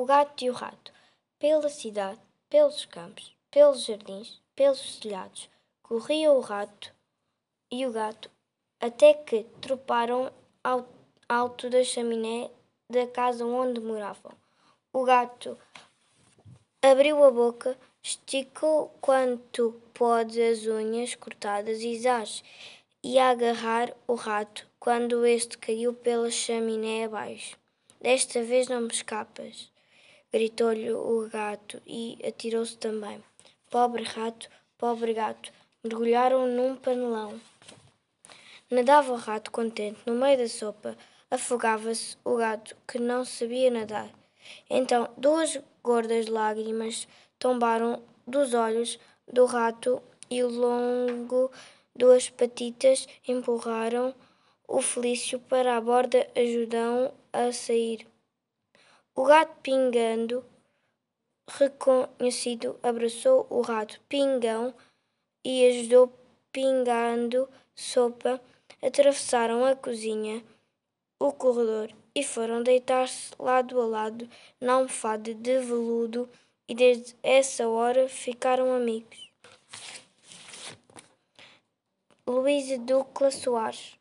o gato e o rato, pela cidade, pelos campos, pelos jardins, pelos telhados, corria o rato e o gato, até que troparam ao alto da chaminé da casa onde moravam. O gato abriu a boca, esticou quanto pôde as unhas cortadas e zás, e agarrar o rato quando este caiu pela chaminé abaixo. Desta vez não me escapas, gritou-lhe o gato e atirou-se também. Pobre rato, pobre gato, mergulharam num panelão. Nadava o rato contente no meio da sopa, afogava-se o gato que não sabia nadar. Então duas gordas lágrimas tombaram dos olhos do rato e longo duas patitas empurraram o Felício para a borda, ajudam a sair. O gato pingando, reconhecido, abraçou o rato pingão e ajudou pingando sopa. Atravessaram a cozinha, o corredor e foram deitar-se lado a lado na almofada de veludo e desde essa hora ficaram amigos. Luísa Ducla Soares